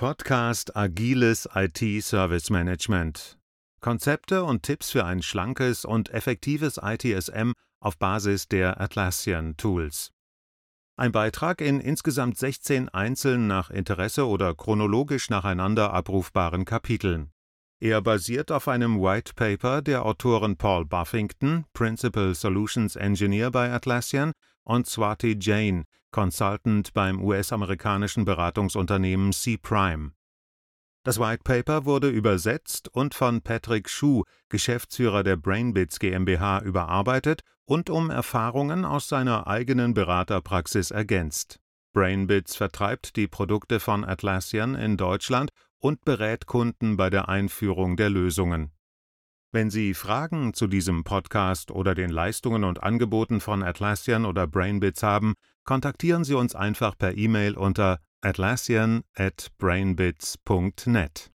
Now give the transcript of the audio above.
Podcast Agiles IT Service Management. Konzepte und Tipps für ein schlankes und effektives ITSM auf Basis der Atlassian Tools. Ein Beitrag in insgesamt 16 einzeln nach Interesse oder chronologisch nacheinander abrufbaren Kapiteln. Er basiert auf einem White Paper der Autoren Paul Buffington, Principal Solutions Engineer bei Atlassian, und Swati Jain, Consultant beim US-amerikanischen Beratungsunternehmen C-Prime. Das White Paper wurde übersetzt und von Patrick Schuh, Geschäftsführer der Brainbits GmbH, überarbeitet und um Erfahrungen aus seiner eigenen Beraterpraxis ergänzt. Brainbits vertreibt die Produkte von Atlassian in Deutschland und berät Kunden bei der Einführung der Lösungen. Wenn Sie Fragen zu diesem Podcast oder den Leistungen und Angeboten von Atlassian oder Brainbits haben, kontaktieren Sie uns einfach per E-Mail unter atlassian at brainbits.net.